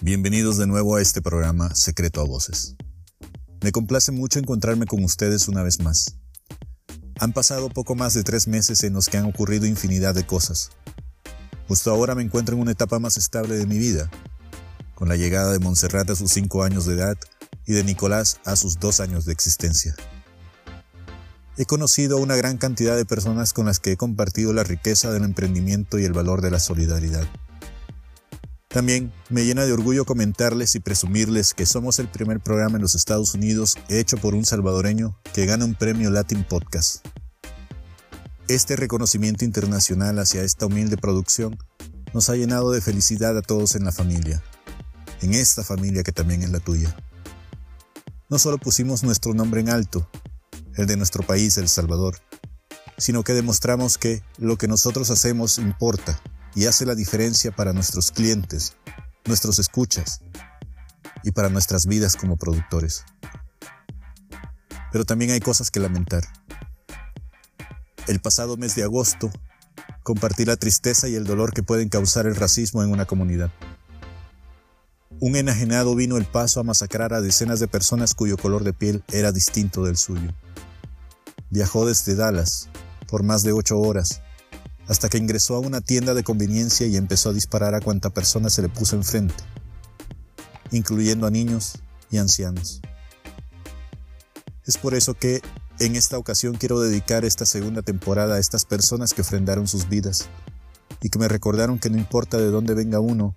Bienvenidos de nuevo a este programa Secreto a Voces. Me complace mucho encontrarme con ustedes una vez más. Han pasado poco más de tres meses en los que han ocurrido infinidad de cosas. Justo ahora me encuentro en una etapa más estable de mi vida, con la llegada de Montserrat a sus cinco años de edad y de Nicolás a sus dos años de existencia. He conocido a una gran cantidad de personas con las que he compartido la riqueza del emprendimiento y el valor de la solidaridad. También me llena de orgullo comentarles y presumirles que somos el primer programa en los Estados Unidos hecho por un salvadoreño que gana un premio Latin Podcast. Este reconocimiento internacional hacia esta humilde producción nos ha llenado de felicidad a todos en la familia, en esta familia que también es la tuya. No solo pusimos nuestro nombre en alto, el de nuestro país, El Salvador, sino que demostramos que lo que nosotros hacemos importa y hace la diferencia para nuestros clientes, nuestros escuchas y para nuestras vidas como productores. Pero también hay cosas que lamentar. El pasado mes de agosto compartí la tristeza y el dolor que pueden causar el racismo en una comunidad. Un enajenado vino el paso a masacrar a decenas de personas cuyo color de piel era distinto del suyo. Viajó desde Dallas por más de ocho horas hasta que ingresó a una tienda de conveniencia y empezó a disparar a cuanta persona se le puso enfrente, incluyendo a niños y ancianos. Es por eso que en esta ocasión quiero dedicar esta segunda temporada a estas personas que ofrendaron sus vidas y que me recordaron que no importa de dónde venga uno,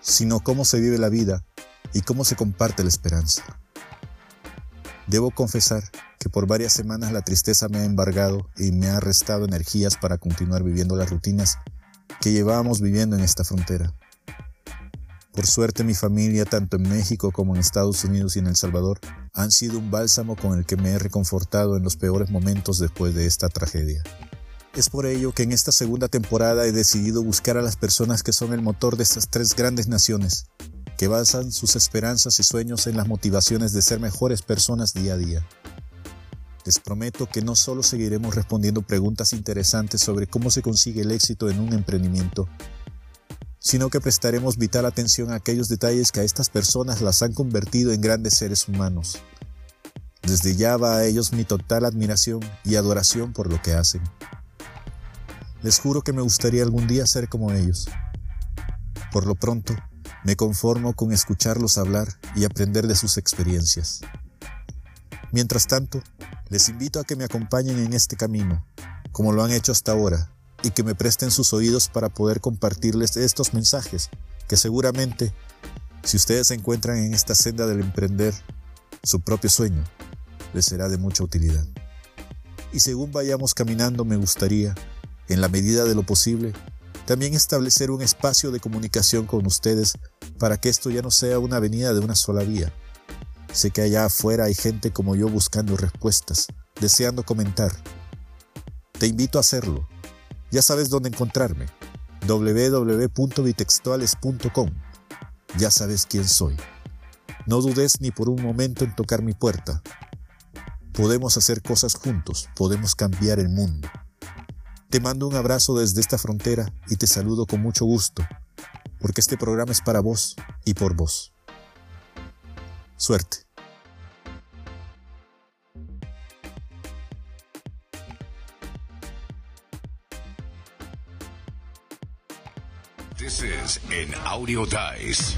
sino cómo se vive la vida y cómo se comparte la esperanza. Debo confesar que por varias semanas la tristeza me ha embargado y me ha restado energías para continuar viviendo las rutinas que llevábamos viviendo en esta frontera. Por suerte mi familia, tanto en México como en Estados Unidos y en El Salvador, han sido un bálsamo con el que me he reconfortado en los peores momentos después de esta tragedia. Es por ello que en esta segunda temporada he decidido buscar a las personas que son el motor de estas tres grandes naciones que basan sus esperanzas y sueños en las motivaciones de ser mejores personas día a día. Les prometo que no solo seguiremos respondiendo preguntas interesantes sobre cómo se consigue el éxito en un emprendimiento, sino que prestaremos vital atención a aquellos detalles que a estas personas las han convertido en grandes seres humanos. Desde ya va a ellos mi total admiración y adoración por lo que hacen. Les juro que me gustaría algún día ser como ellos. Por lo pronto, me conformo con escucharlos hablar y aprender de sus experiencias. Mientras tanto, les invito a que me acompañen en este camino, como lo han hecho hasta ahora, y que me presten sus oídos para poder compartirles estos mensajes, que seguramente, si ustedes se encuentran en esta senda del emprender su propio sueño, les será de mucha utilidad. Y según vayamos caminando, me gustaría, en la medida de lo posible, también establecer un espacio de comunicación con ustedes para que esto ya no sea una avenida de una sola vía. Sé que allá afuera hay gente como yo buscando respuestas, deseando comentar. Te invito a hacerlo. Ya sabes dónde encontrarme. www.bitextuales.com. Ya sabes quién soy. No dudes ni por un momento en tocar mi puerta. Podemos hacer cosas juntos, podemos cambiar el mundo. Te mando un abrazo desde esta frontera y te saludo con mucho gusto, porque este programa es para vos y por vos. Suerte. This is an audio dice.